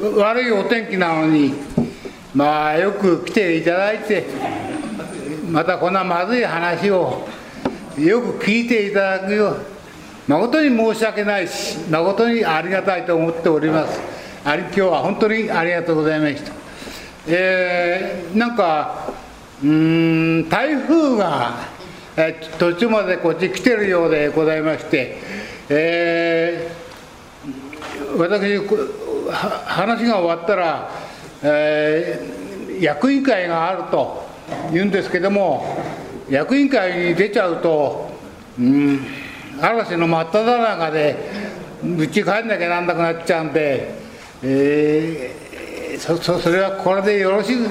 悪いお天気なのにまあよく来ていただいてまたこんなまずい話をよく聞いていただくよう誠に申し訳ないし誠にありがたいと思っております。あり今日は本当にありがとうございました。えー、なんかうん台風が、えー、途中までこっち来てるようでございまして、えー、私話が終わったら、えー、役員会があると言うんですけども役員会に出ちゃうと、うん、嵐の真っ只中でうち帰んなきゃなんなくなっちゃうんで、えー、そそそれはこれでよろしく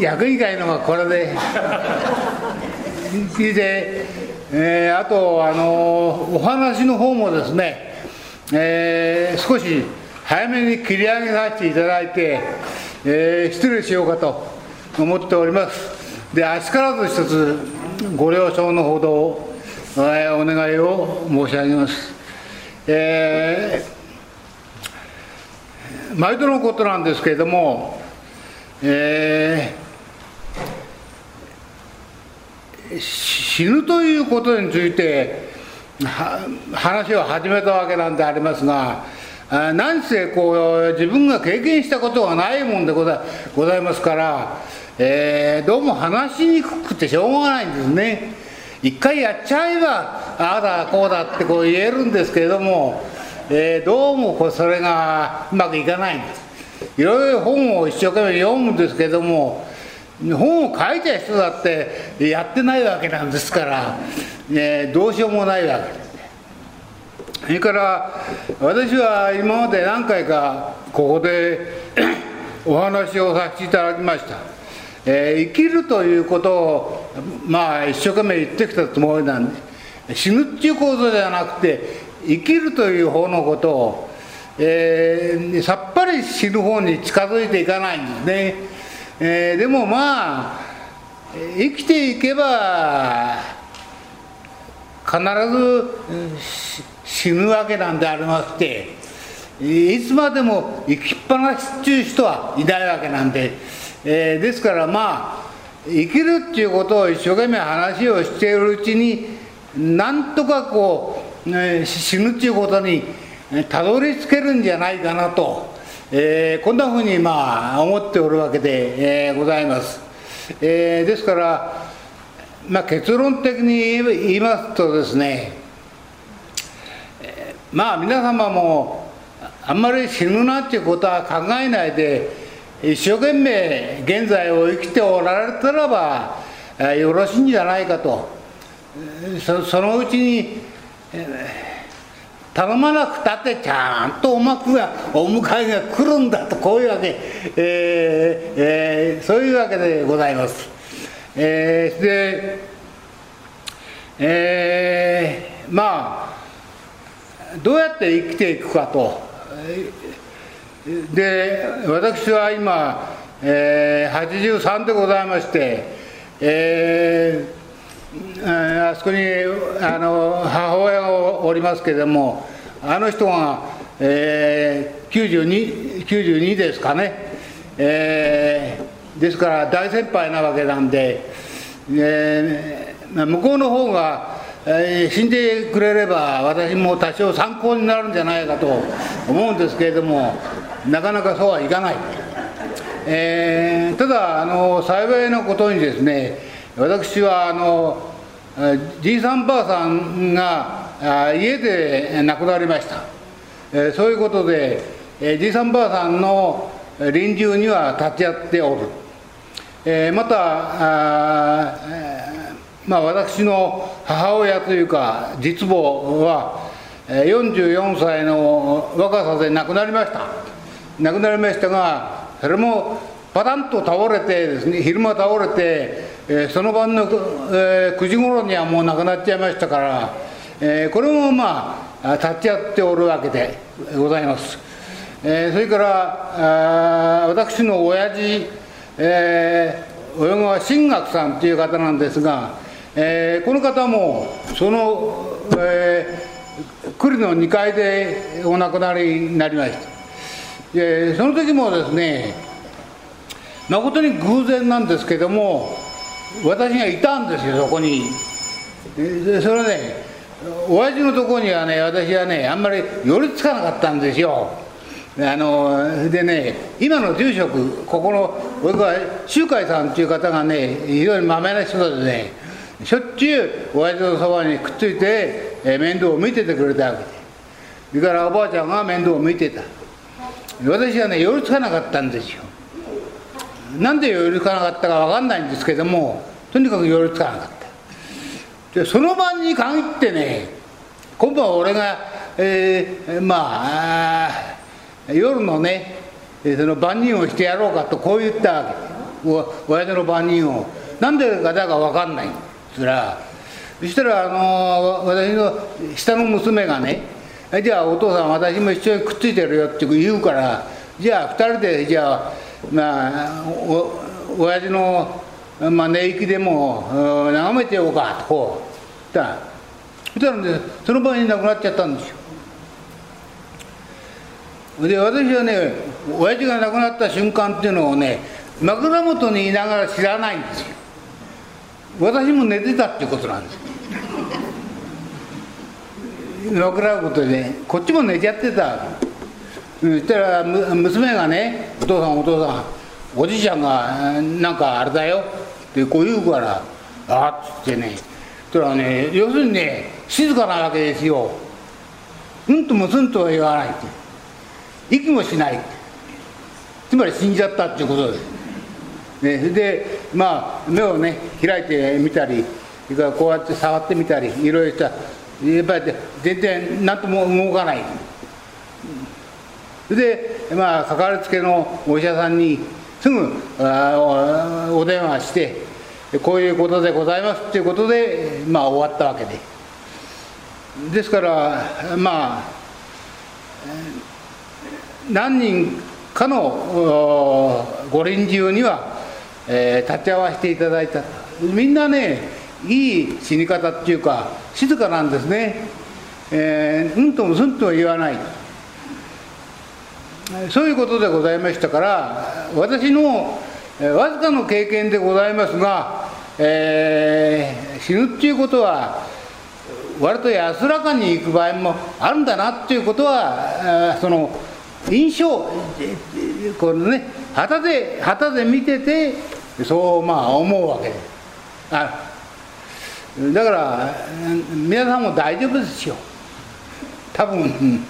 役員会のがこれで で、えー、あとあのお話の方もですね、えー、少し早めに切り上げさせていただいて、えー、失礼しようかと思っております。であしからず一つご了承のほどを、えー、お願いを申し上げます、えー、毎度のことなんですけれども、えー、死ぬということについて話を始めたわけなんでありますが何せこう自分が経験したことがないもんでござございますから、えー、どうも話しにくくてしょうがないんですね。一回やっちゃえばああだこうだってこう言えるんですけれども、えー、どうもこうそれがうまくいかないんです。いろいろ本を一生懸命読むんですけども本を書いた人だってやってないわけなんですから、え、どうしようもないわけで。すねそれから私は今まで何回かここで お話をさせていただきました、えー、生きるということをまあ一生懸命言ってきたつもりなんで死ぬっていうことじゃなくて生きるという方のことを、えー、さっぱり死ぬ方に近づいていかないんですね、えー、でもまあ生きていけば必ず死ぬわけなんでありましていつまでも生きっぱなしっていう人はいないわけなんで、えー、ですからまあ生きるっていうことを一生懸命話をしているうちになんとかこう、ね、死ぬっていうことにたどり着けるんじゃないかなと、えー、こんなふうにまあ思っておるわけで、えー、ございます、えー、ですから、まあ、結論的に言いますとですねえまあ皆様もあんまり死ぬなっていうことは考えないで一生懸命現在を生きておられたらばよろしいんじゃないかと。そのうちに頼まなくたってちゃんとおまくがお迎えが来るんだとこういうわけ、えーえー、そういうわけでございます。えー、で、えー、まあどうやって生きていくかとで私は今、えー、83でございまして、えー、あそこにあの母親がおりますけれどもあの人が、えー、92, 92ですかね、えー、ですから大先輩なわけなんで、えー、向こうの方がえー、死んでくれれば私も多少参考になるんじゃないかと思うんですけれどもなかなかそうはいかない、えー、ただあの幸いなことにですね私はあのじいさんばあさんが家で亡くなりました、え、そういうことでじいさんばあさんの臨終には立ち会っておる、え、またあまあ、私の母親というか実母は44歳の若さで亡くなりました。亡くなりましたがそれもパタンと倒れてですね昼間倒れて、えその晩の、え9時頃にはもう亡くなっちゃいましたから、えこれもまあ立ち会っておるわけでございます、えそれからあ私の親父、えー、親川新学さんという方なんですがえー、この方もその、えー、栗の2階でお亡くなりになりました、でその時もですね誠に偶然なんですけども私がいたんですよそこに。でそれね親父のとこにはね私はねあんまり寄りつかなかったんですよ。あのでね今の住職ここの僕は周海さんっていう方がね非常にまめな人でねしょっちゅう親父のそばにくっついて、え面倒を見ててくれたわけ。でそれからおばあちゃんが面倒を見てた。私はね寄りつかなかったんですよ。なんで寄りつかなかったか分かんないんですけどもとにかく寄りつかなかった。でその晩に限ってね今度は俺が、えー、まあ夜のねその万人をしてやろうかとこう言ったわけ。お親父の万人を。なんでかだか分かんないつらそしたらあの私の下の娘がねじゃあお父さん私も一緒にくっついてるよって言うからじゃあ2人でじゃあまあお親父の、まあ、寝息でも眺めてようかとこう言った。そしたらねその場に亡くなっちゃったんですよ。で私はね親父が亡くなった瞬間っていうのをね枕元にいながら知らないんですよ。私も寝てたってことなんです枕元で、ね、こっちも寝ちゃってたそしたら娘がね「お父さんお父さんおじいちゃんがなんかあれだよ」ってこう言うから「あっ」つってね。そしたらね要するにね静かなわけですよ。うんともすんとは言わないって。息もしないつまり死んじゃったっていうことで。す、ね、でまあ目をね開いてみたりそれからこうやって触ってみたりいろいろした。やっぱり全然何とも動かない。でまあかかりつけのお医者さんにすぐお電話してこういうことでございますっていうことでまあ終わったわけで。ですからまあ何人かのご臨終には、えー、立ち会わせていただいた。みんなねいい死に方っていうか静かなんですね、えー、うんともすんとも言わない。そういうことでございましたから私の、え、わずかの経験でございますが、えー、死ぬっていうことは割と安らかに行く場合もあるんだなっていうことはその印象このね旗で旗で見ててそうまあ思うわけ。あだから皆さんも大丈夫ですよ。多分。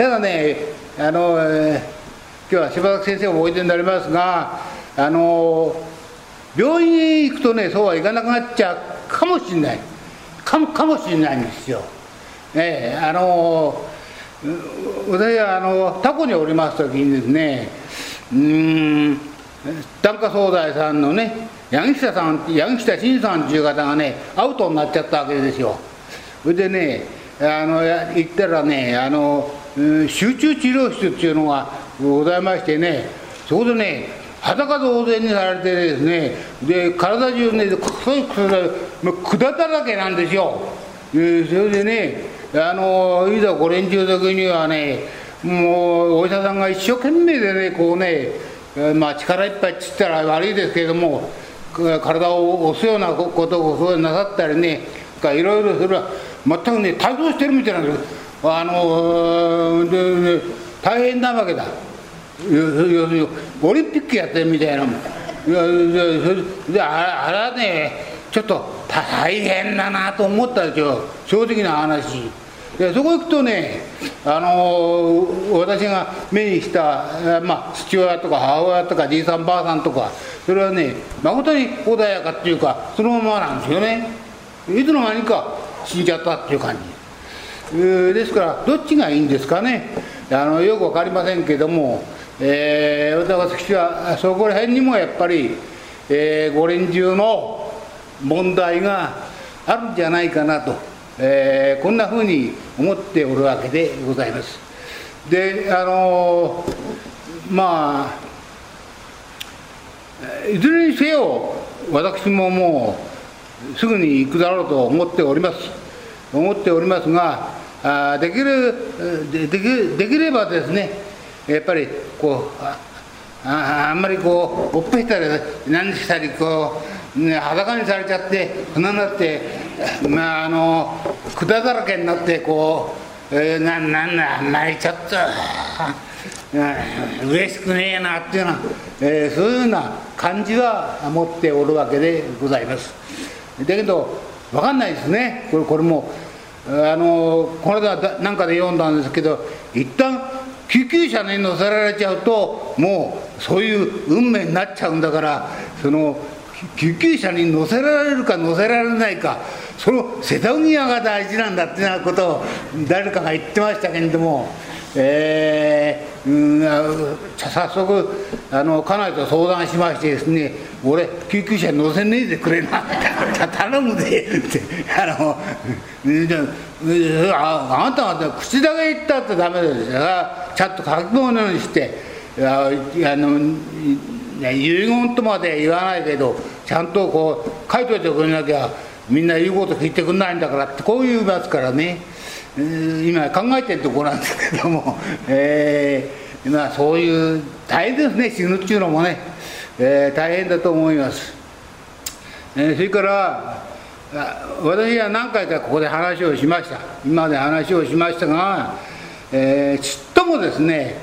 ただねあの今日は柴崎先生もおいでになりますがあの病院へ行くとねそうはいかなくなっちゃうかもしれないかもかもしれないんですよ。ええあの私はあのタコにおります時にですねうん檀家総大さんのね柳下さん柳下真さんっていう方がねアウトになっちゃったわけですよそれでねあの行ったらねあの集中治療室っていうのがございましてねそこでね裸同然にされてですねで体中ね細い管だらけなんですよ。それでねあのいざご連中時にはねもうお医者さんが一生懸命でねこうね、まあ、力いっぱいっつったら悪いですけれども体を押すようなことをなさったりねいろいろそれは全くね体操してるみたいなんですあので、大変なわけだ。要するにオリンピックやってるみたいなもん。であれはねちょっと大変だなと思ったですよ正直な話。でそこ行くとね、あのー、私が目にした、まあ、父親とか母親とかじいさんばあさんとかそれはね誠に穏やかっていうかそのままなんですよね。いつの間にか死んじゃったっていう感じ、えー、ですからどっちがいいんですかねあのよく分かりませんけども、えー、私はそこら辺にもやっぱり、えー、ご臨終の問題があるんじゃないかなと、えー、こんなふうに思っておるわけでございます。であのまあいずれにせよ私ももうすぐに行くだろうと思っております思っておりますがあできるでできできればですねやっぱりこうああんまりこうおっぺしたり何したりこう、ね、裸にされちゃってこんなになってまああの管だらけになってこう、えー、ななんだ泣いちゃった。嬉しくねえなっていうような、えー、そういうような感じは持っておるわけでございます。だけど分かんないですね。これこれもあのこの間なんかで読んだんですけど一旦救急車に乗せられちゃうともうそういう運命になっちゃうんだからその救急車に乗せられるか乗せられないかその瀬戸際が大事なんだっていうようなことを誰かが言ってましたけれども。えー、うん早速あの家内と相談しましてですね俺救急車乗せねえでくれな。頼むでって。あのああなたは口だけ言ったってダメですよ。ちゃんと書き物にして。あの遺言とまで言わないけどちゃんとこう書いといてくれなきゃみんな言うこと聞いてくれないんだからってこう言いますからね。今考えてるところなんですけども、えー、まあそういう大変ですね死ぬっていうのもね、えー、大変だと思います、えー、それから私は何回かここで話をしました。今まで話をしましたが、えー、ちっともですね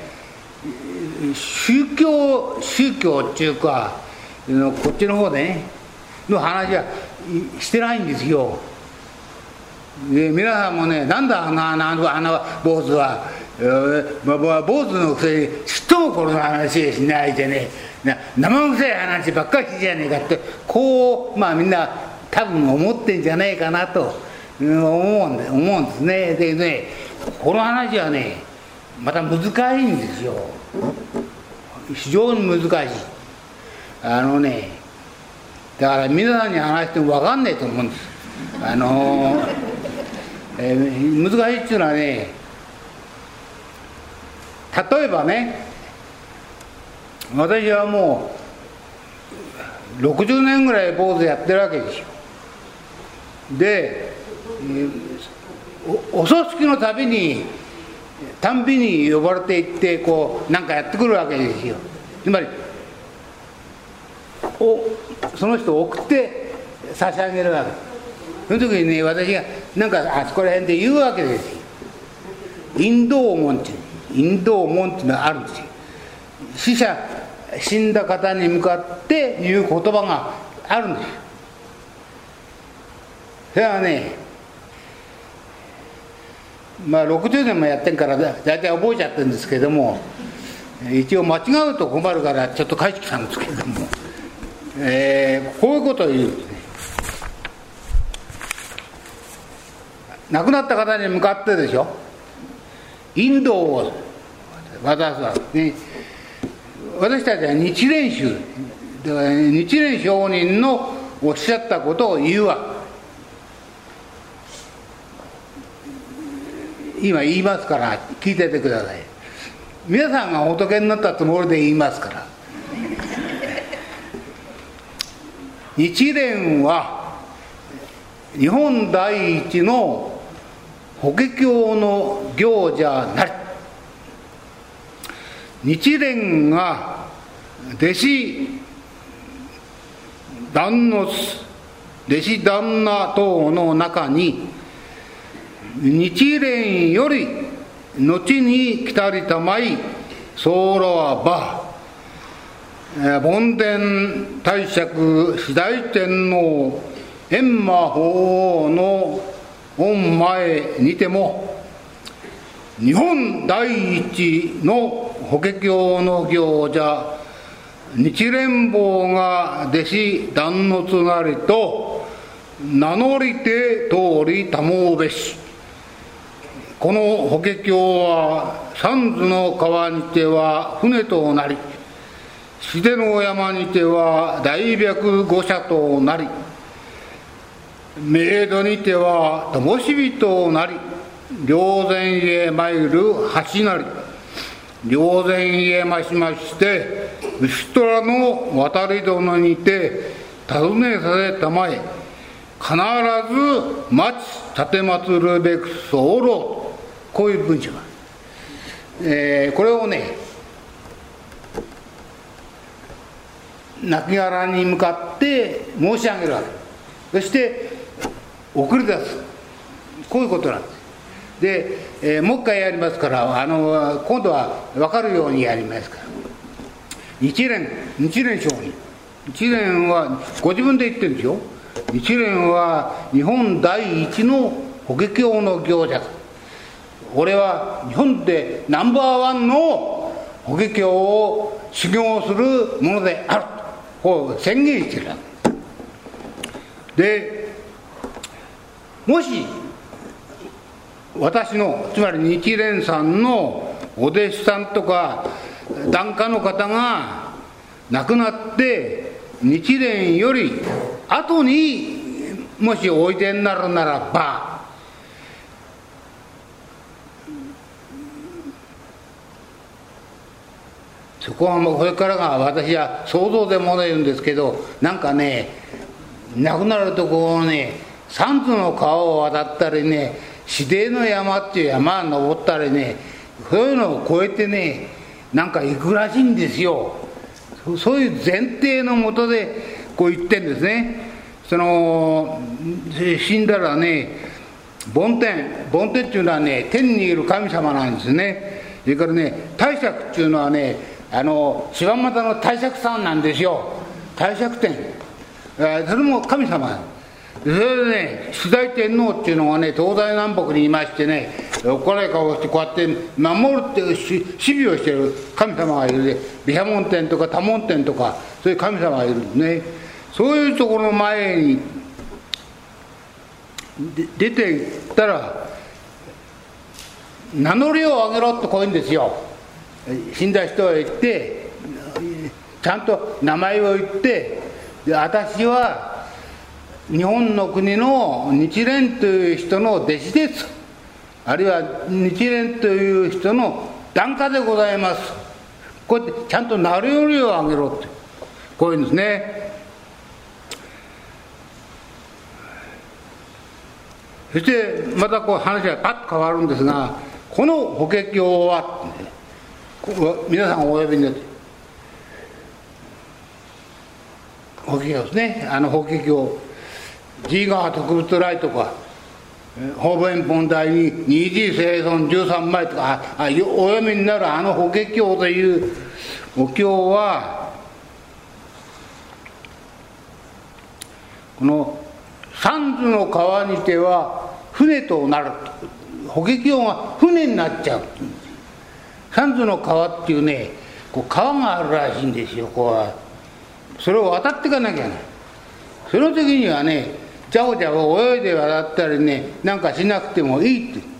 宗教宗教っていうかこっちの方でねの話はしてないんですよ。で皆さんもねなんだあのあのあの坊主は、えーまあ、坊主のくせにちっともこの話しないでね生臭い話ばっかりじゃねえかってこうまあみんな多分思ってんじゃねえかなと思うんで思うんですね。でねこの話はねまた難しいんですよ。非常に難しい。あのねだから皆さんに話しても分かんないと思うんです。あのーえー、難しいっていうのはね例えばね私はもう60年ぐらい坊主やってるわけですよ。で、えー、お葬式のたびにたんびに呼ばれていってこうなんかやってくるわけですよ。つまりおその人を送って差し上げるわけ。ですその時にね私がなんかあそこら辺で言うわけですよ。インド門ってインド門っていうのがあるんですよ。死者死んだ方に向かって言う言葉があるんですよ。それはねまあ60年もやってんから大体覚えちゃってるんですけども一応間違うと困るからちょっと書いてきたんですけれども、えー、こういうことを言うんですね亡くなった方に向かってでしょ？インドを渡すわけ、ね、私たちは日蓮宗日蓮上人のおっしゃったことを言うわ。今言いますから聞いててください。皆さんが仏になったつもりで言いますから。日蓮は日本第一の法華経の行者なり。日蓮が弟子旦那弟子旦那等の中に日蓮より後に来たりたまい僧侶はば梵天大釈次第天皇閻魔法王の御前にても日本第一の法華経の行者日蓮坊が弟子断のつなりと名乗りて通りたもうべしこの法華経は三途の川にては船となり自然の山にては大白五社となりメイドにては灯火となり霊前へ参る橋なり霊前へましまして牛虎の渡り殿にて尋ねさせたまえ必ず待ち立てまつるべく候こういう文章が、えー、これをね亡骸に向かって申し上げるわけ。そして送り出すこういうことなんです。で、えー、もう一回やりますからあの今度は分かるようにやりますから。日蓮日蓮上人日蓮はご自分で言ってるんですよ。日蓮は日本第一の法華経の行者。俺は日本でナンバーワンの法華経を修行するものである。こう宣言してるでもし私のつまり日蓮さんのお弟子さんとか檀家の方が亡くなって日蓮より後にもしおいでになるならばそこはもうこれからが私は想像でもの言うんですけどなんかね亡くなるとこうね三途の川を渡ったりね指定の山っていう山を登ったりねそういうのを越えてねなんか行くらしいんですよ。そういう前提のもとでこう言ってんですね。その死んだらね梵天梵天っていうのはね天にいる神様なんですね。それからね大釈っていうのはねあの柴又の大釈さんなんですよ。大釈天。それも神様。それでね主大天皇っていうのがね東西南北にいましてねおっかない顔をしてこうやって守るっていう守備をしてる神様がいるで毘沙門天とか多門天とかそういう神様がいるんですね。そういうところの前に出ていったら名乗りを上げろってこういうんですよ。死んだ人へ言ってちゃんと名前を言ってで私は日本の国の日蓮という人の弟子です。あるいは日蓮という人の檀家でございます。こうやってちゃんと名乗りを上げろって。こういうんですね。そしてまたこう話がパッと変わるんですがこの法華経は、皆さんお呼びになって法華経ですね。あの法華経自川特別来とか方便本題に二次生存13枚とかあお読みになるあの法華経というお経はこの三途の川にては船となる法華経が船になっちゃう。三途の川っていうねこう川があるらしいんですよこうは。それを渡っていかなきゃなその時にはねじゃおじゃお泳いで渡ったりねなんかしなくてもいいって。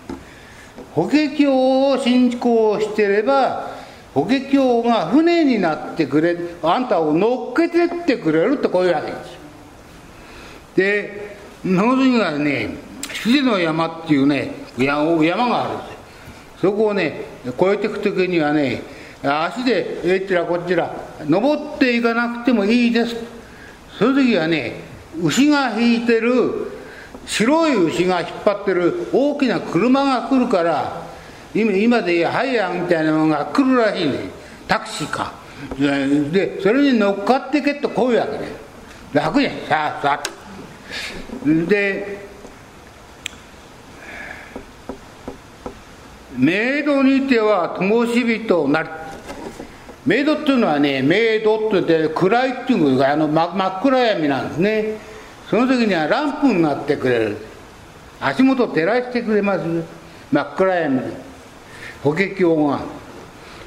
法華経を信仰してれば法華経が船になってくれあんたを乗っけてってくれるってこういうわけです。でその次がね羊の山っていうね山があるんです。そこをね越えていく時にはね足でえっちらこっちら登っていかなくてもいいです。その時はね牛が引いてる白い牛が引っ張ってる大きな車が来るから今今でハイヤーみたいなものが来るらしいね。タクシーか。でそれに乗っかってけとこういうわけね。楽じゃん。さあさあでメイドにては灯火となりメイドっていうのはねメイドって言って暗いっていうかあの真真っ暗闇なんですね。その時にはランプになってくれる。足元照らしてくれます。真っ暗闇で法華経が。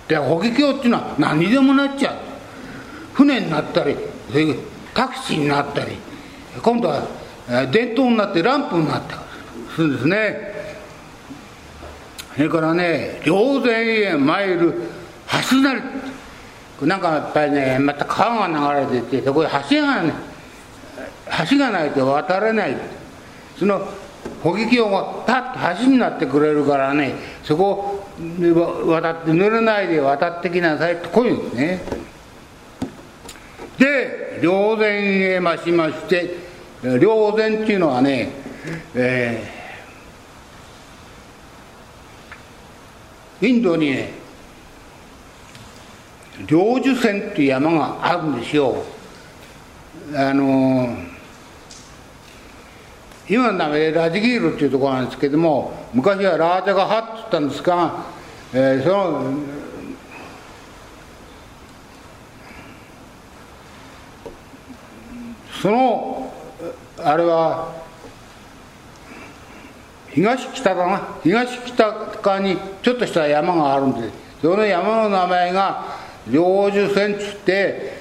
で法華経っていうのは何でもなっちゃう。船になったりタクシーになったり今度は電灯になってランプになったりするんですね。それからね霊前へ参る橋なり。なんかやっぱりねまた川が流れててそこで橋がね橋がないと渡れない。その法華経がパッと橋になってくれるからねそこを渡って濡れないで渡ってきなさいってこういうんですね。で霊前へましまして霊前っていうのはね、えーインドにね領樹線っていう山があるんですよ。あの今の名前ラジギールっていうところなんですけども昔はラージャがハって言ったんですが、えー、そのそのあれは東北だな東北側にちょっとした山があるんですその山の名前が領樹線つって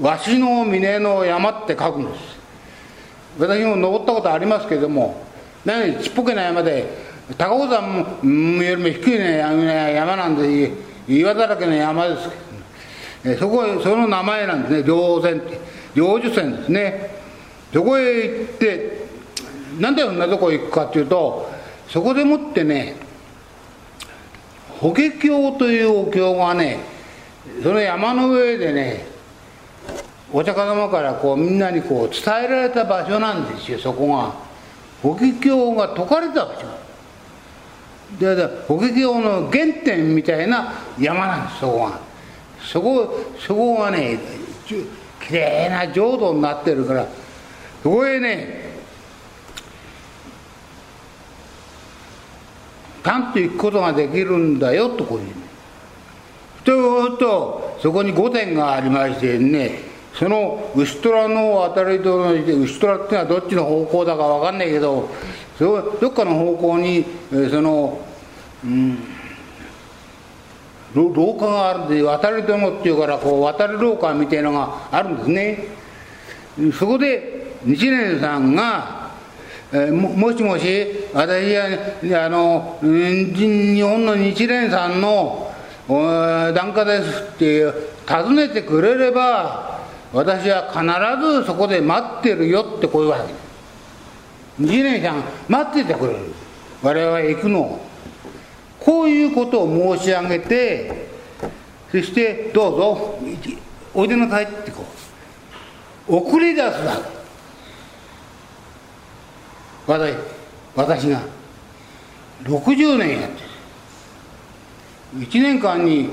わしの峰の山って書くんです。私も登ったことありますけども何ちっぽけな山で高尾山よりも低い、ね、山なんで岩だらけの山です。けど、そこその名前なんですね。領線って。領樹線ですね。そこへ行ってなんでそんなとこへ行くかっていうとそこでもってね法華経というお経がねその山の上でねお釈迦様からこうみんなにこう伝えられた場所なんですよそこが。法華経が説かれた場所。で法華経の原点みたいな山なんですそこが。そこそこがねきれいな浄土になってるから。そこへねパンと行くことができるんだよとこういう。というとそこに御殿がありましてねその牛虎の渡りとの牛虎っていうのはどっちの方向だか分かんないけどそどっかの方向にその、うん、廊下があるんで渡り殿っていうからこう渡り廊下みたいのがあるんですね。そこで日蓮さんがえももしもし私はあの日本の日蓮さんの檀家ですって尋ねてくれれば私は必ずそこで待ってるよってこういうわけ日蓮さん待っててくれる。我々は行くの。こういうことを申し上げてそしてどうぞおいでなさいってこう。送り出すわけ。私私が60年やってる。1年間に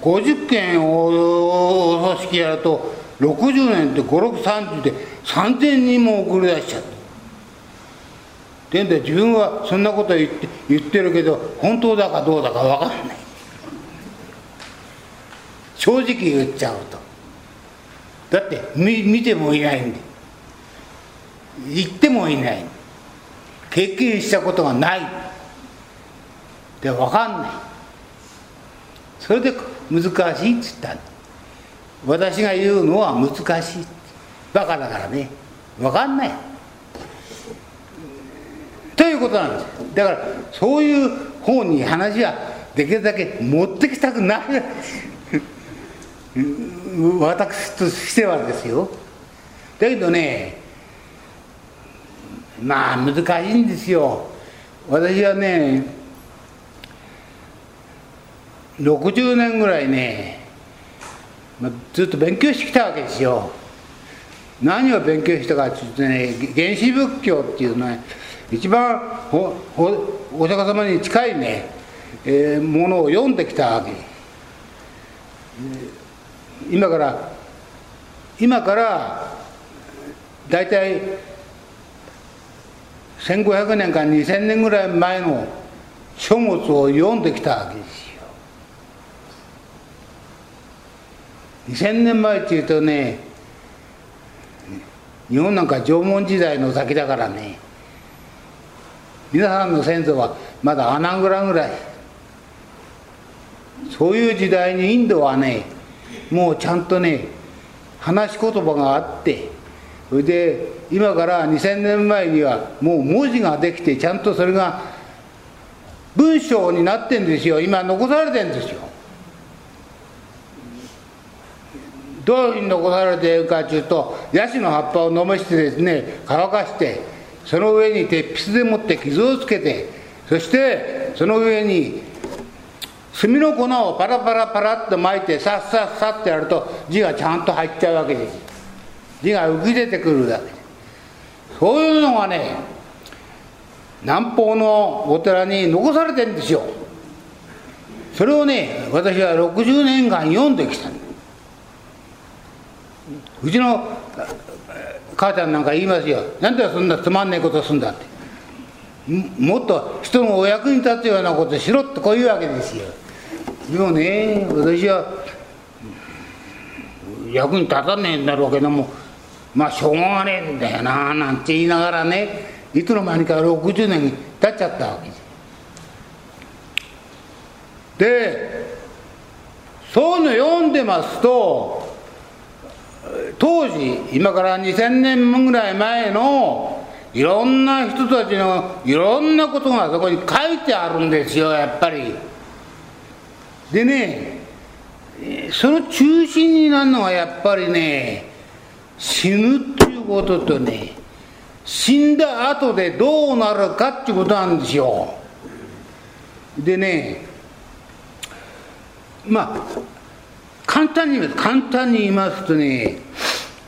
50件お葬式やると60年って5630で3000人も送り出しちゃった。でんで自分はそんなこと言って言ってるけど本当だかどうだか分かんない。正直言っちゃうと。だって見見てもいないんで。言ってもいない。経験したことがない。で分かんない。それで難しいっつった私が言うのは難しい。バカだからね。分かんない。ということなんです。だからそういう方に話はできるだけ持ってきたくない。私としてはですよ。だけどねまあ難しいんですよ。私はね60年ぐらいね、ま、ずっと勉強してきたわけですよ。何を勉強したかっていうとね原始仏教っていうのは一番おお釈迦様に近いね、えー、ものを読んできたわけ。今から今から大体1500年か2000年ぐらい前の書物を読んできたわけですよ。2000年前っていうとね日本なんか縄文時代の先だからね皆さんの先祖はまだアナグラぐらい。そういう時代にインドはねもうちゃんとね話し言葉があってそれで今から2000年前にはもう文字ができてちゃんとそれが文章になってんですよ。今残されてんですよ。どういうふうに残されているかというとヤシの葉っぱを飲ましてですね乾かしてその上に鉄筆でもって傷をつけてそしてその上に炭の粉をパラパラパラっと巻いてさっさっさってやると字がちゃんと入っちゃうわけです。字が浮き出てくるわけ。そういうのがね南方のお寺に残されてるんですよ。それをね私は60年間読んできたんですうちの母ちゃんなんか言いますよ。なんでそんなつまんねえことすんだって。もっと人のお役に立つようなことしろってこういうわけですよ。でもね私は役に立たねえんだろうけどもまあしょうがねえんだよななんて言いながらねいつの間にか60年経っちゃったわけです。でそういうの読んでますと当時今から2000年ぐらい前のいろんな人たちのいろんなことがそこに書いてあるんですよやっぱり。でねその中心になるのはやっぱりね死ぬということとね死んだ後でどうなるかっていうことなんですよ。でねまあ簡単に言います簡単に言いますとね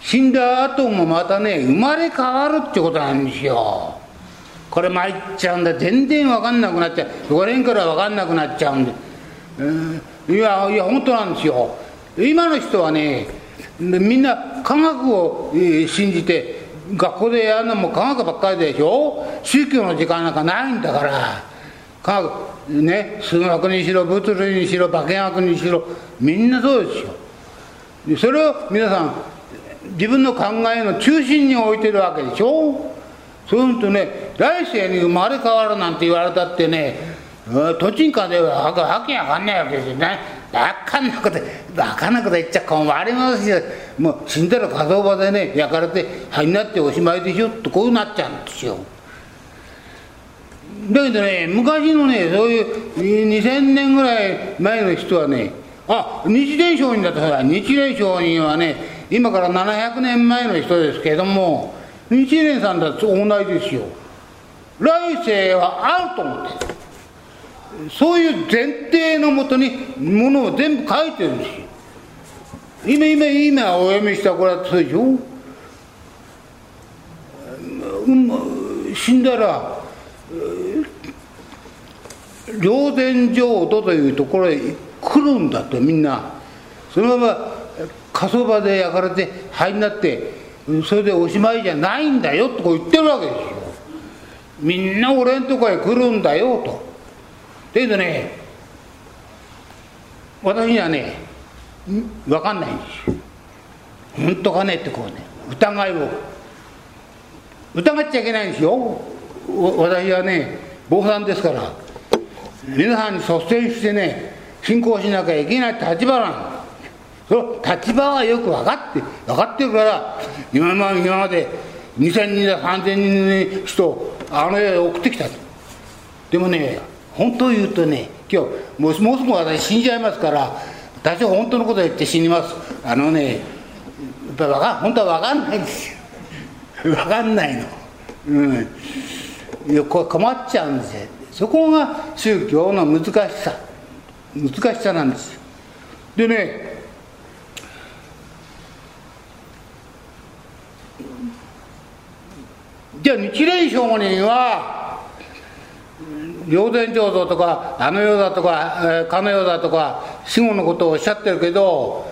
死んだ後もまたね生まれ変わるってことなんですよ。これ参っちゃうんだ全然分かんなくなっちゃう。そこら辺から分かんなくなっちゃうんで、うんいやいや本当なんですよ。今の人はねみんな科学を信じて学校でやるのも科学ばっかりでしょ。宗教の時間なんかないんだから。科学ね数学にしろ物理にしろ化学にしろみんなそうですよ。それを皆さん自分の考えの中心に置いてるわけでしょ。そうするとね来世に生まれ変わるなんて言われたってね土地かではわけわかんないわけですよね。わかんなくてわかんなくて言っちゃ困りますよ。もう死んだら火葬場でね焼かれて灰になっておしまいでしょ。ってこうなっちゃうんですよ。だけどね昔のねそういう2000年ぐらい前の人はねあ日蓮上人だったら日蓮上人はね今から700年前の人ですけども日蓮さんだと同じですよ。来世はあると思ってそういう前提のもとにものを全部書いてるんですよ。今今今お読みしたこれはそうでしょ、うん、死んだら霊前浄土というところへ来るんだとみんな。そのまま火葬場で焼かれて灰になってそれでおしまいじゃないんだよとこ言ってるわけですよ。みんな俺んとこへ来るんだよと。だけどね私にはね分かんないんですよ。本当かねってこうね疑いを。疑っちゃいけないんですよ。私はね坊さんですから。皆さんに率先してね信仰しなきゃいけない立場なのその立場はよく分かって分かってるから今まで今まで2000人だ3000人の人あの世へ送ってきた。でもね本当を言うとね今日もうもうすぐ私死んじゃいますから多少本当のこと言って死にます。あのねやっぱ分か本当は分かんないんですよ。分かんないの。うん。いやこ困っちゃうんですよ。そこが宗教の難しさ難しさなんです。でねじゃあ日蓮聖人は霊前浄土とかあの世だとか、えー、かの世だとか死後のことをおっしゃってるけど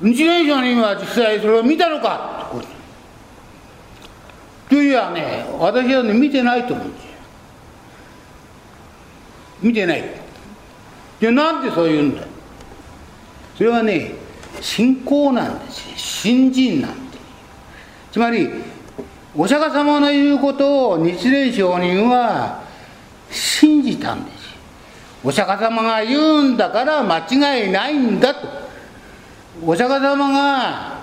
日蓮聖人は実際それを見たのかと。いうはね私はね見てないと思うんです。見てない。じゃあなんでそう言うんだ？それはね信仰なんですよ。信心なんでつまりお釈迦様の言うことを日蓮聖人は信じたんですお釈迦様が言うんだから間違いないんだと。お釈迦様が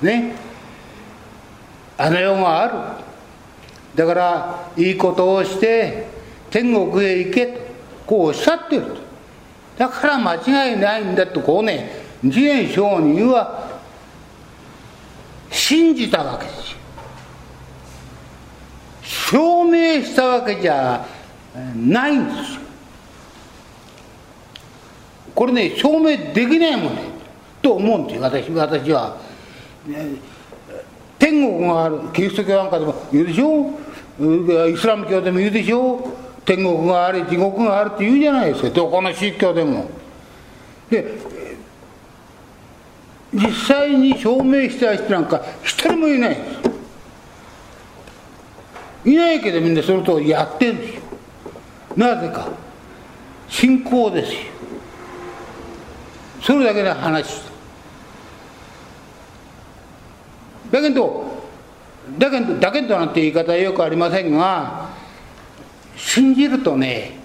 ねあの世がある。だからいいことをして天国へ行けと。こうおっしゃってると。だから間違いないんだとこうね次元上人は信じたわけですよ。証明したわけじゃないんですよ。これね証明できないもんねと思うんですよ私私は、天国があるキリスト教なんかでも言うでしょ？イスラム教でも言うでしょ？天国があり地獄があるって言うじゃないですか。どこの宗教でも。で実際に証明した人なんか一人もいないんです。いないけどみんなそのとやってるんですよ。なぜか。信仰ですよ。それだけの話。だけどだけどだけどなんて言い方はよくありませんが信じるとね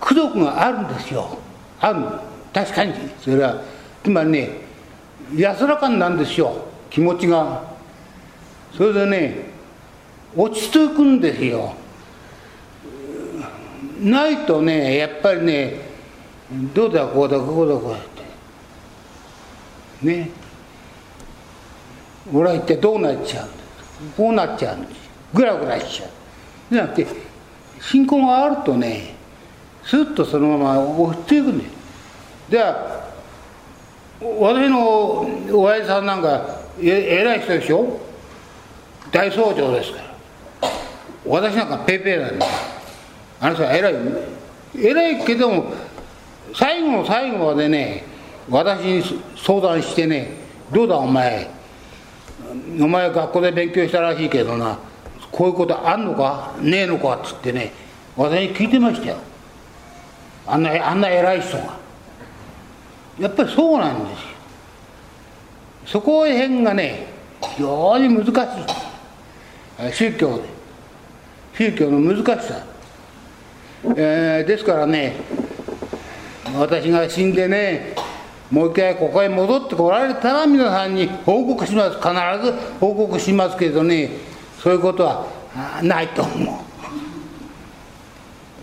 功徳があるんですよ。ある。確かに。それはつまりね安らかになんですよ。気持ちが。それでね落ち着くんですよ。ないとねやっぱりねどうだこうだこうだこうだって。ね。俺は一体どうなっちゃうんですこうなっちゃうんです。ぐらぐらしちゃう。じゃなくて信仰があるとねスッとそのまま落ち着いくんですじゃあ私の親父さんなんかえ偉い人でしょ？大僧正ですから。私なんかペーペーなんで。あの人は偉い。偉いけども最後の最後までね私に相談してねどうだお前？お前学校で勉強したらしいけどな。こういうことあんのか？ねえのか？っつってね私に聞いてましたよ。あんなあんな偉い人が。やっぱりそうなんですよ。そこへ辺がね非常に難しい。宗教で。宗教の難しさ、えー、ですからね私が死んでねもう一回ここへ戻ってこられたら皆さんに報告します。必ず報告しますけどねそういうことはないと思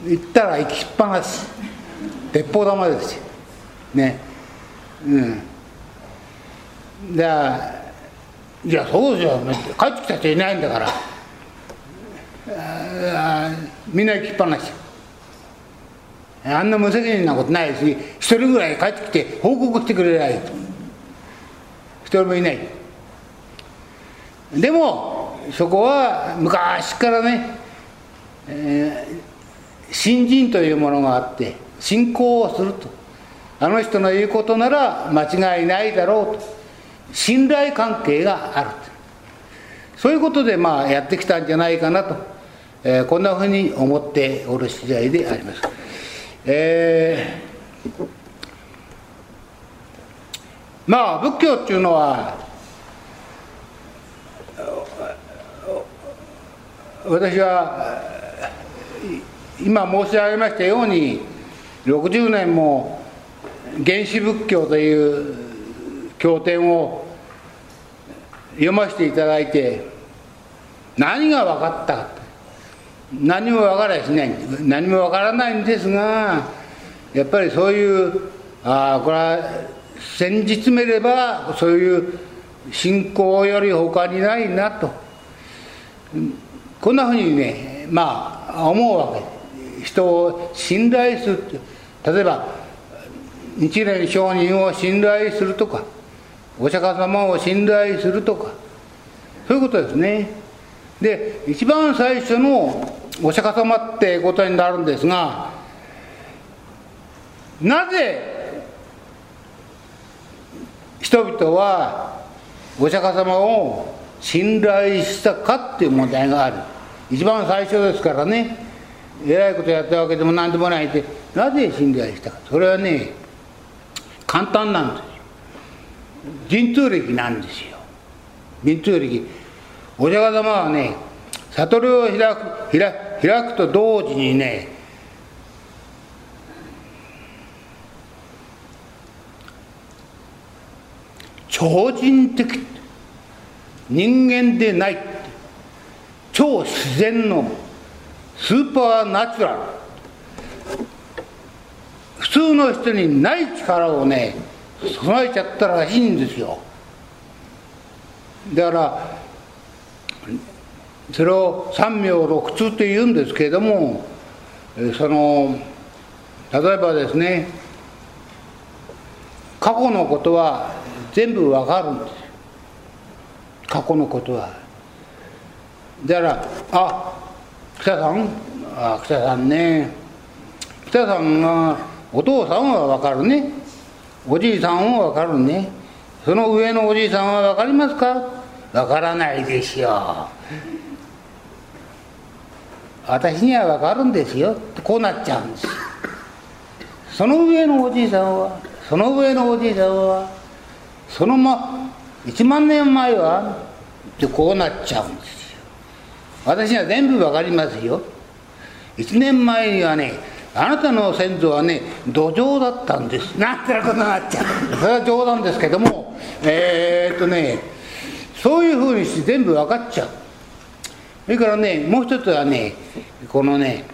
う。行ったら行きっぱなし。鉄砲玉です。よね。うん。じゃあいやそうですよ帰ってきた人いないんだから。みんな行きっぱなし。あんな無責任なことないし一人ぐらい帰ってきて報告してくれないと一人もいない。でもそこは昔からね、えー、信心というものがあって信仰をすると。あの人の言うことなら間違いないだろうと。信頼関係があるそういうことでまあやってきたんじゃないかなと、えー、こんなふうに思っておる次第であります。えー、まあ仏教っていうのは私は今申し上げましたように60年も原始仏教という経典を読ませていただいて何が分かった何も分からしない何も分からないんですがやっぱりそういうああこれは先日めればそういう信仰より他にないなと。こんなふうにねまあ思うわけ。人を信頼する例えば日蓮上人を信頼するとかお釈迦様を信頼するとかそういうことですね。で一番最初のお釈迦様ってことになるんですがなぜ人々はお釈迦様を信頼したかっていう問題がある。一番最初ですからね。えらいことやったわけでも何でもないって。なぜ信頼したか。それはね簡単なんですよ。神通力なんですよ。神通力お釈迦様はね悟りを開く開開くと同時にね超人的人間でない。超自然のスーパーナチュラル。普通の人にない力をね備えちゃったらしいんですよ。だからそれを三名六通って言うんですけれどもその例えばですね過去のことは全部わかるんです。過去のことは。だから「あ北さんあ北さんね。北さんがお父さんはわかるね。おじいさんはわかるね。その上のおじいさんはわかりますか？わからないですよ。私にはわかるんですよ。こうなっちゃうんです。その上のおじいさんはその上のおじいさんはそのま1万年前はってこうなっちゃうんですよ。私には全部わかりますよ。1年前にはねあなたの先祖はね土壌だったんです。なんてなことになっちゃう。それは冗談ですけどもえー、っとねそういうふうにして全部分かっちゃう。それからねもう一つはねこのね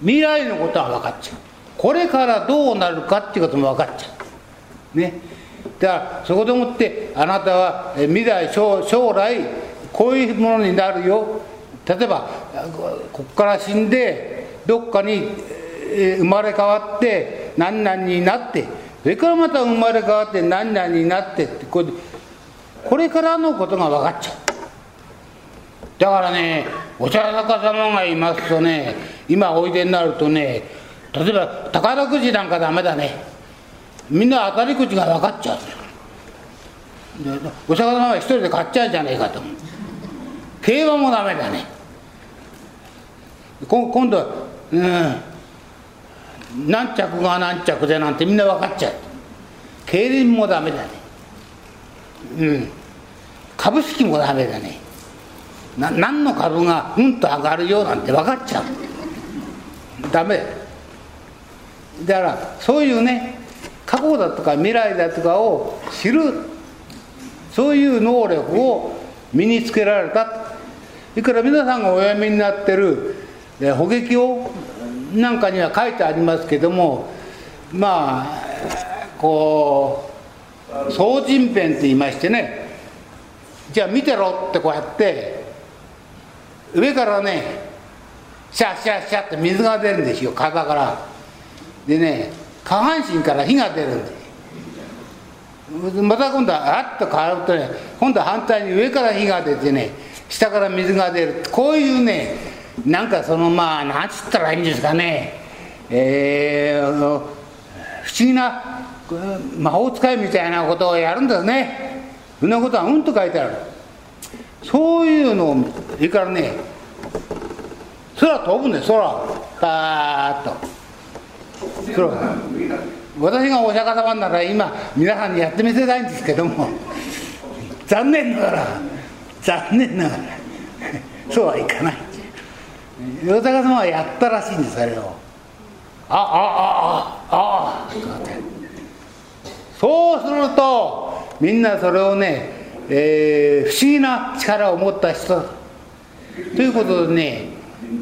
未来のことは分かっちゃう。これからどうなるかっていうことも分かっちゃう。ねだからそこでもってあなたは未来将来こういうものになるよ。例えばここから死んでどっかに生まれ変わって何々になってそれからまた生まれ変わって何々になってってこれからのことが分かっちゃう。だからねお茶坂様がいますとね今おいでになるとね例えば宝くじなんかダメだね。みんな当たりくじが分かっちゃうお釈迦様は一人で買っちゃうじゃねえかと。競馬もダメだね。今度うん。何着が何着でなんてみんな分かっちゃう。競輪もダメだね。うん。株式もダメだね。な何の株がうんと上がるよなんて分かっちゃう。ダメ。だからそういうね過去だとか未来だとかを知るそういう能力を身につけられたそれから皆さんがお読みになってる法華経なんかには書いてありますけどもまあこう総人編って言いましてね。じゃあ見てろってこうやって上からねシャッシャッシャッって水が出るんですよ体から。でね下半身から火が出る。んですまた今度はあっと変わるとね今度は反対に上から火が出てね下から水が出る。こういうねなんかそのまあ何つったらいいんですかね。えー、不思議な魔法使いみたいなことをやるんですね。そんなことはうんと書いてある。そういうのをそれからね空飛ぶんです空。パーッと。空私がお釈迦様なら今皆さんにやってみせたいんですけども 残念ながら残念ながら そうはいかない。お釈迦様はやったらしいんですあれを。ああああああそうするとみんなそれをね、えー、不思議な力を持った人。ということでね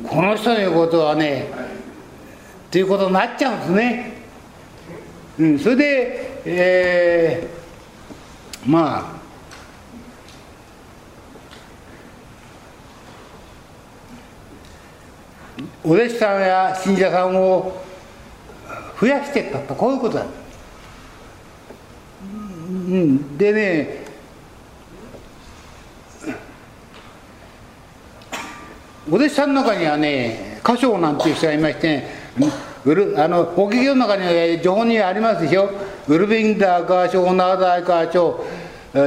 この人の言うことはねということになっちゃうんですね、うん、それで、えー、まあお弟子さんや信者さんを増やしていったとこういうことだ、うん、でねお弟子さんの中にはね歌唱なんていう人がいましてねウルあのお経の中には情報にありますでしょウルビンダー歌唱ナーダー歌唱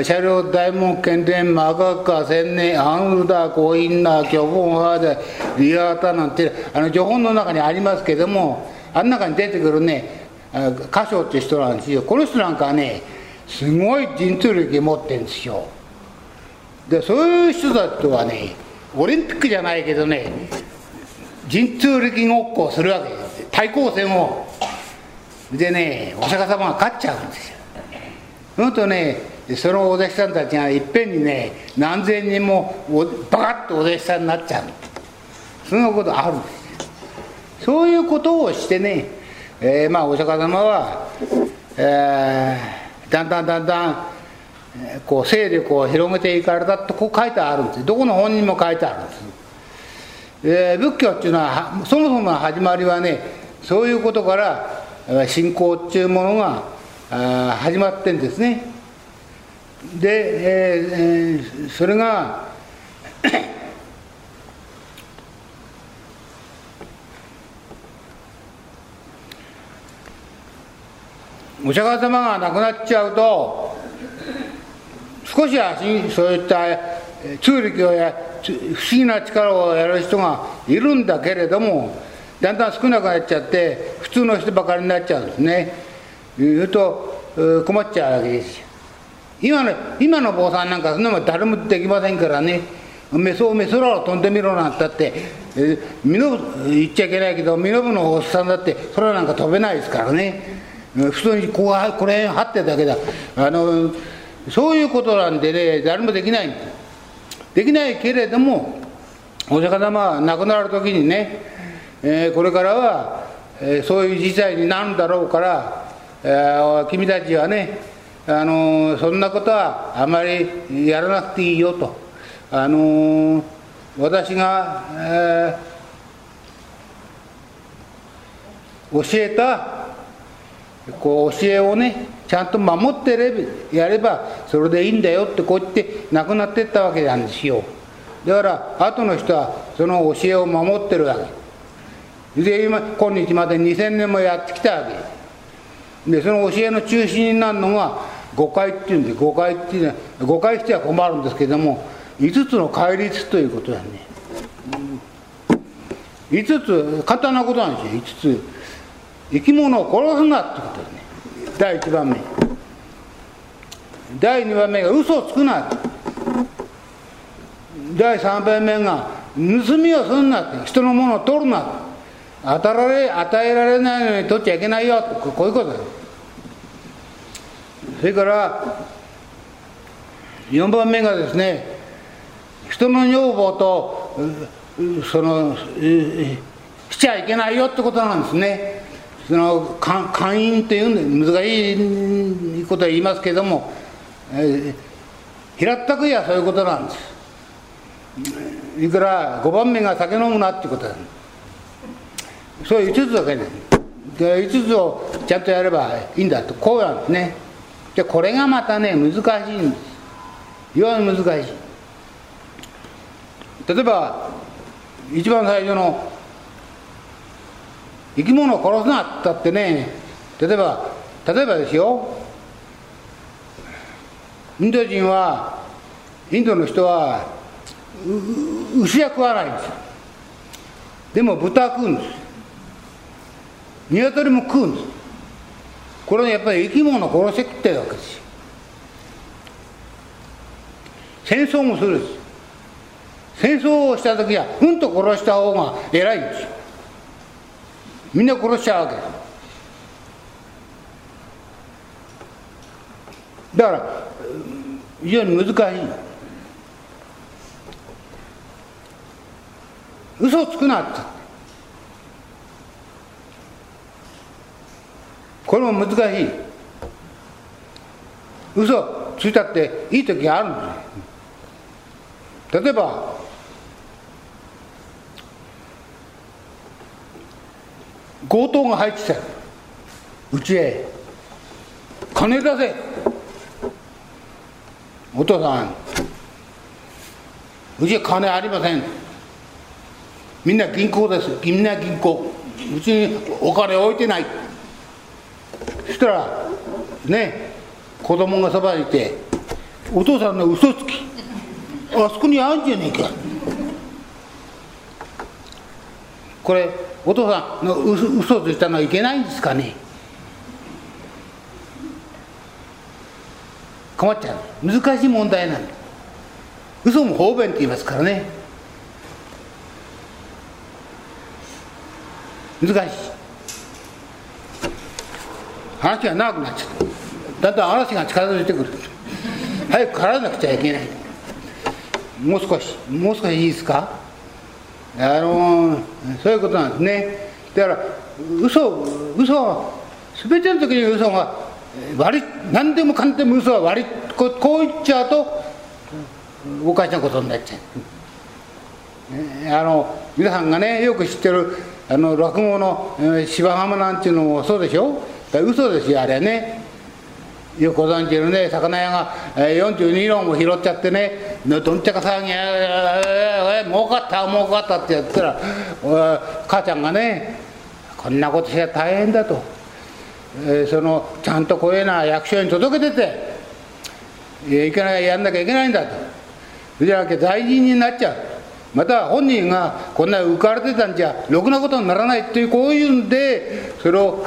車両大門検伝マガカー千年アンウダーコインナー巨本ハーダーリアータなん。てあの情報の中にありますけどもあん。中に出てくるね歌唱って人なん。ですよこの人なん。かはねすごい神通力持ってるん。ですよでそういう人たちとはねオリンピックじゃないけどね神通力ごっこをするわけです対抗戦を。でねお釈迦様が勝っちゃうんですよ。そのとねそのお弟子さんたちがいっぺんにね何千人もバカッとお弟子さんになっちゃう。そんなことあるんですそういうことをしてね、えー、まあお釈迦様は、えー、だんだんだんだんこう勢力を広げていかれたとこう書いてあるんですどこの本にも書いてあるんです、えー、仏教っていうのはそもそもの始まりはねそういうことから信仰っていうものが始まってんですね。で、えー、それが お釈迦様が亡くなっちゃうと少しはそういった通力や不思議な力をやる人がいるんだけれどもだんだん少なくなっちゃって普通の人ばかりになっちゃうんですね言うと困っちゃうわけですよ今の今の坊さんなんかそんなもん誰もできませんからねめそめそらを飛んでみろなんてって、えー、身の言っちゃいけないけど身の部のおっさんだってそれなんか飛べないですからね普通にこうこれ張ってるだけだあのそういうことなんでね誰もできないんですできないけれどもお釈迦様は亡くなる時にね、えー、これからは、えー、そういう事態になるんだろうから、えー、君たちはねあのそんなことはあまりやらなくていいよと。あの私が、えー、教えたこう教えをねちゃんと守ってれやればそれでいいんだよってこう言って亡くなっていったわけなんですよ。だから後の人はその教えを守ってるわけ。で今今日まで2000年もやってきたわけ。でその教えの中心になるのが誤解っていうんで誤解っていうのは誤解しては困るんですけども5つの戒律ということだね、5つ簡単なことなんですよ5つ。生き物を殺すなってことだね。第1番目。第2番目が嘘をつくな第3番目が盗みをすんなって。人のものを取るな与えられ与えられないのに取っちゃいけないよこういうことだそれから4番目がですね人の女房とそのしちゃいけないよってことなんですね。その勧誘というんで難しいことは言いますけども、えー、平ったくやそういうことなんです。いくら5番目が酒飲むなってことだ。そういう5つだけです5つをちゃんとやればいいんだと。こうなんですね。でこれがまたね難しいんです。非常に難しい。例えば一番最初の生き物を殺すなったってね例えば例えばですよ。インド人はインドの人は牛は食わないんですよ。でも豚は食うんです。鶏も食うんです。これはやっぱり生き物を殺して食ってるわけです。よ戦争もするんです。戦争をした時はうんと殺した方が偉いんですよ。みんな殺しちゃうわけ。だから非常に難しい。嘘をつくなって。これも難しい。嘘ついたっていい時があるんです例えば強盗が入ってきた。うちへ。金出せ。お父さん。うちは金ありません。みんな銀行です。みんな銀行。うちにお金置いてない。そしたらね子供がそばにいてお父さんの嘘つき。あそこにあるんじゃねえか。これお父さんの嘘ついたのはいけないんですかね？困っちゃう。難しい問題なんだ嘘も方便って言いますからね。難しい。話が長くなっちゃうだんだん嵐が近づいてくる。早く帰らなくちゃいけない。もう少しもう少しいいですか？あのそういうことなんですね。だから嘘嘘全ての時に嘘が割り何でもかんでも嘘は割りここう言っちゃうとおかしなことになっちゃう、あの皆さんがねよく知ってるあの落語の「芝浜」なんていうのもそうでしょ？う嘘ですよあれはね。よくご存知のね魚屋が42論も拾っちゃってねどんちゃか騒ぎや儲かった儲かったってやったら母ちゃんがねこんなことしちゃ大変だと。えー、そのちゃんとこういうな役所に届けてていけないやんなきゃいけないんだと。じゃなきゃ罪人になっちゃう。また本人がこんな浮かれてたんじゃろくなことにならないっていうこういうんでそれを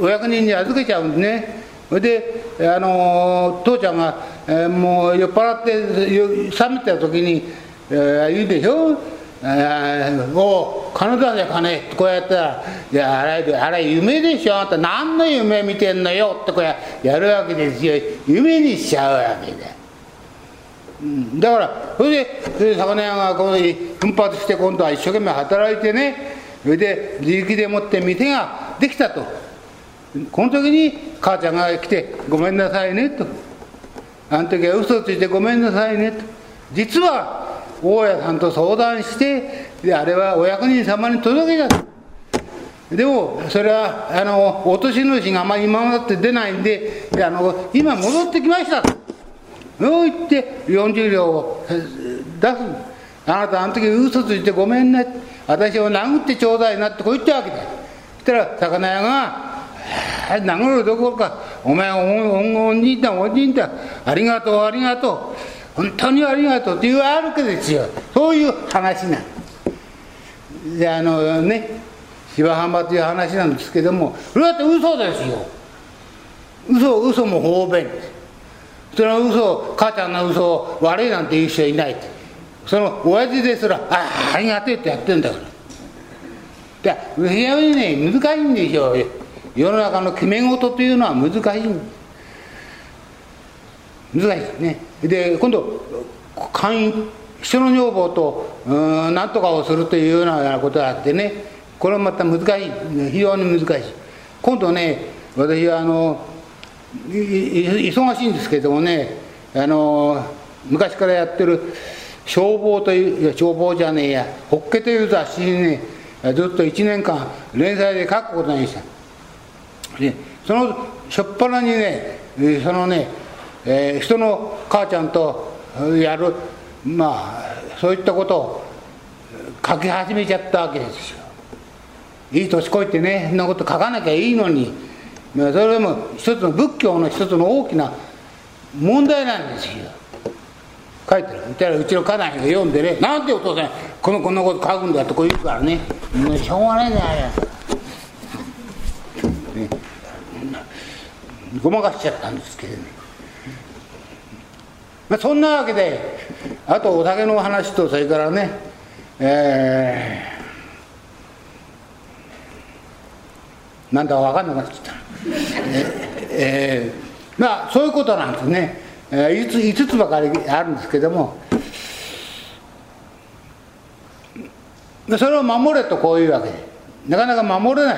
お役人に預けちゃうんですね。それであの父ちゃんが、えー、もう酔っ払って冷めた時に、えー、言うでしょ？えー、お金出せ金。こうやったら「いやあれあれ夢でしょ？あんた何の夢見てんのよ」ってこうやるわけですよ。夢にしちゃうわけで。うん、だからそれでそれで魚屋がこの奮発して今度は一生懸命働いてね。それで自力でもって店ができたと。この時に母ちゃんが来て「ごめんなさいね」と「あの時は嘘ついてごめんなさいね」と。実は大家さんと相談してであれはお役人様に届けたでもそれはあの落とし主があまり今までって出ないんであの今戻ってきましたと。そう言って40両を出す。あなたあの時嘘ついてごめんね。私を殴ってちょうだいなってこう言ったわけだ。そしたら魚屋が殴るどころか。お前おんじんだおんじん。だありがとうありがとう。本当にありがとうって言われるけですよ。そういう話なんであのね芝浜という話なんですけども。それだって嘘ですよ。嘘嘘も方便。その嘘母ちゃんの嘘を悪いなんて言う人いない。その親父ですら「ああありがとう」ってやってんだから。で非常にね難しいんでしょう世の中の決め事というのは難しい。難しい。ね。で今度会員人の女房とうん何とかをするというようなことがあってね。これはまた難しい。非常に難しい。今度ね私はあの忙しいんですけどもねあの昔からやってる消防といういや消防じゃねえや「ホッケ」という雑誌にねずっと1年間連載で書くことにした。でその初っ端にねそのねえー、人の母ちゃんとやるまあそういったことを書き始めちゃったわけですよ。いい年こいてねそんなこと書かなきゃいいのに。それでも一つの仏教の一つの大きな問題なんですよ。書いてる。たらうちの家内が読んでね「なんでお父さんこのこんなこと書くんだ」とこう言うからね。しょうがないんだよ、ね、ごまかしちゃったんですけどねまあ、そんなわけであとお酒の話とそれからねえー、なんだか分かんなくなっちゃった。えー、まあそういうことなんですね、えー、5, 5つばかりあるんですけども。それを守れとこういうわけで。なかなか守れない。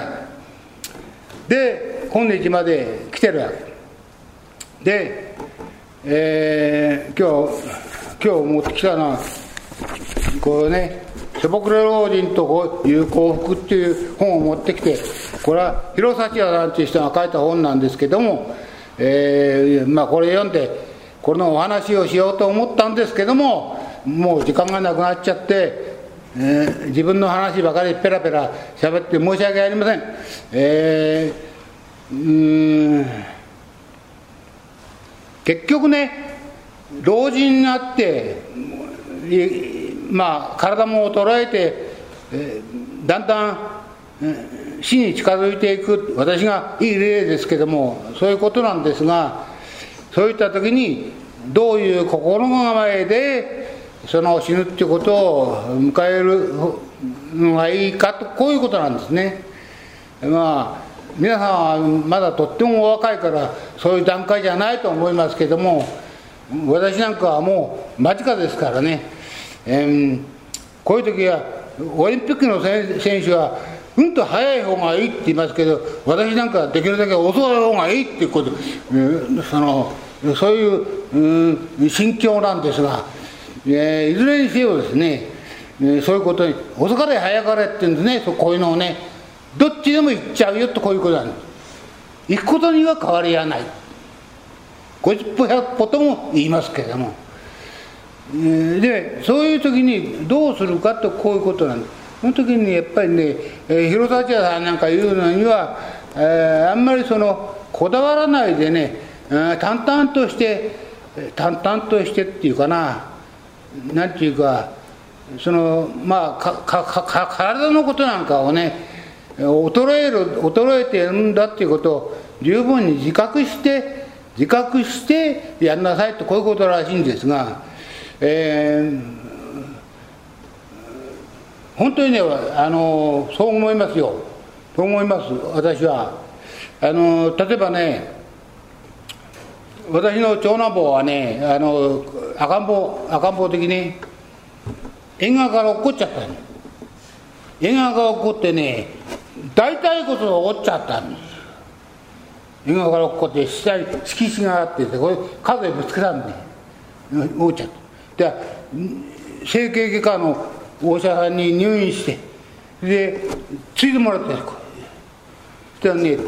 で今日まで来てるわけでえー、今日今日持ってきたのはこうね「しょぼくれ老人という幸福」っていう本を持ってきてこれは広幸也さんという人が書いた本なんですけども、えー、まあこれ読んでこのお話をしようと思ったんですけどももう時間がなくなっちゃって、えー、自分の話ばかりペラペラ喋って申し訳ありませんえー、結局ね老人になってまあ体も衰えて、だんだん死に近づいていく私がいい例ですけどもそういうことなんですがそういった時にどういう心構えでその死ぬっていうことを迎えるのがいいかとこういうことなんですね。まあ皆さんはまだとってもお若いからそういう段階じゃないと思いますけども私なんかはもう間近ですからね、えー、こういう時はオリンピックの選手はうんと早い方がいいって言いますけど私なんかできるだけ遅い方がいいっていうこと、えー、そのそういう、うん、心境なんですが、えー、いずれにせよですね、えー、そういうことに遅かれ早かれって言うんですねこういうのをね。どっちでも行っちゃうよとこういうことなんです。行くことには変わりはない。50歩100歩とも言いますけれども。でそういう時にどうするかとこういうことなんです。その時にやっぱりね、えー、広田茶さんなんか言うのにはえー、あんまりそのこだわらないでね、淡々として淡々としてっていうかななんていうかそのまあかかか体のことなんかをね衰える衰えているんだっていうことを十分に自覚して自覚してやんなさいとこういうことらしいんですが、えー、本当にねあのそう思いますよ。そう思います私は。あの例えばね私の長男坊はねあの赤ん坊赤ん坊的に縁側から落っこっちゃったの。縁側が落っこってね大腿骨が折っちゃったんです。縁側から落っこって下に敷地があってこれ風ぶつけたんで折っちゃったで整形外科のお医者さんに入院してでついてもらったんです。そしたらね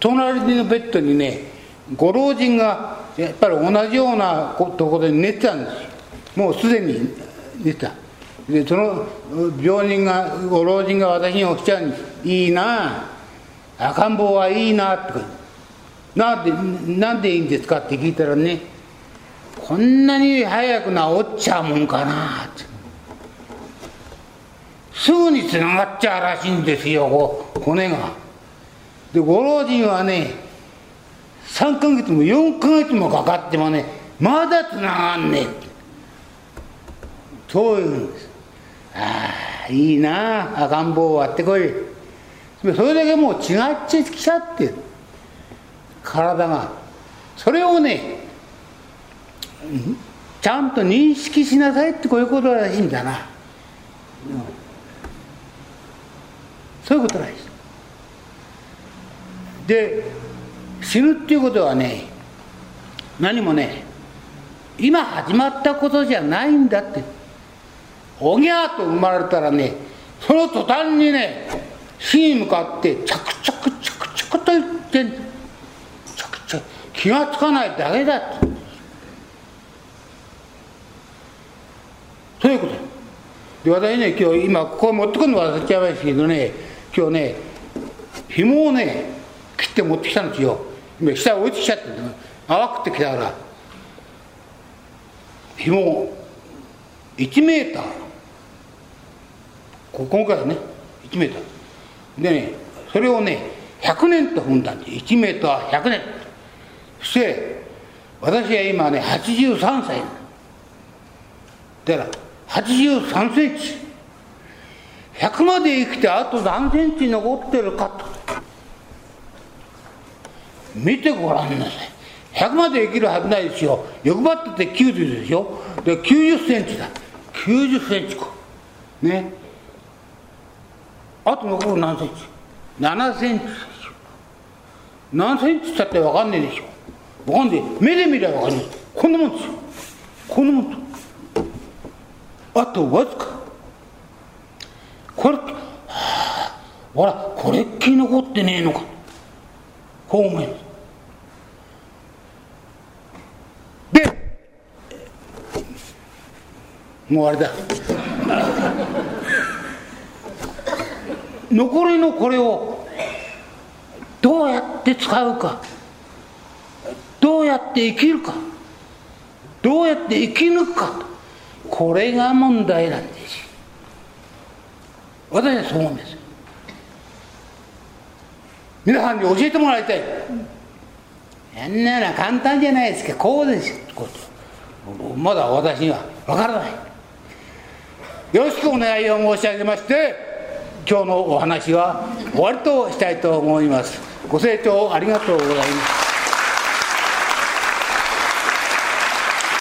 隣のベッドにねご老人がやっぱり同じようなところで寝てたんです。もうすでに寝てた。でその病人がご老人が私におっしゃるに「いいな。赤ん坊はいいな」ってなんでなんでいいんですかって聞いたらねこんなに早く治っちゃうもんかなって。すぐにつながっちゃうらしいんですよ骨が。でご老人はね3ヶ月も4ヶ月もかかってもねまだつながんねえそういうんです。ああいいな赤ん坊を割ってこい。それだけもう違っちゃきちゃって体が。それをねちゃんと認識しなさいってこういうことらしいんだな、そういうことらしい。で死ぬっていうことはね何もね今始まったことじゃないんだって。おぎゃーと生まれたらねその途端にね死に向かって着々着々と言ってん着々気がつかないだけだって。そういうこと。で私ね今日今ここ持ってくるの忘れちゃいましたけどね今日ね紐をね切って持ってきたんですよ。今下落ちちゃって淡くてきたから紐1メーター。今回はね1メーターでねそれをね100年と踏んだんです。1メーター100年。そして私は今ね83歳。だから83センチ。100まで生きてあと何センチ残ってるかと。見てごらんなさい。100まで生きるはずないですよ。欲張ってて90でしょで90センチだ。90センチかね。あと残る何センチ？7センチ。何センチったって分かんないでしょ。分かんない目で見れば分かんないこんなもんですよ。こんなもんあとわずか。これ、はあ、ほらこれっきり残ってねえのか。こう思いますでもうあれだ。残りのこれをどうやって使うかどうやって生きるかどうやって生き抜くかこれが問題なんです。私はそう思うんです。皆さんに教えてもらいたい。あんなの簡単じゃないですかこうですこうまだ私には分からない。よろしくお願いを申し上げまして今日のお話は終わりとしたいと思います。ご清聴ありがとうございます。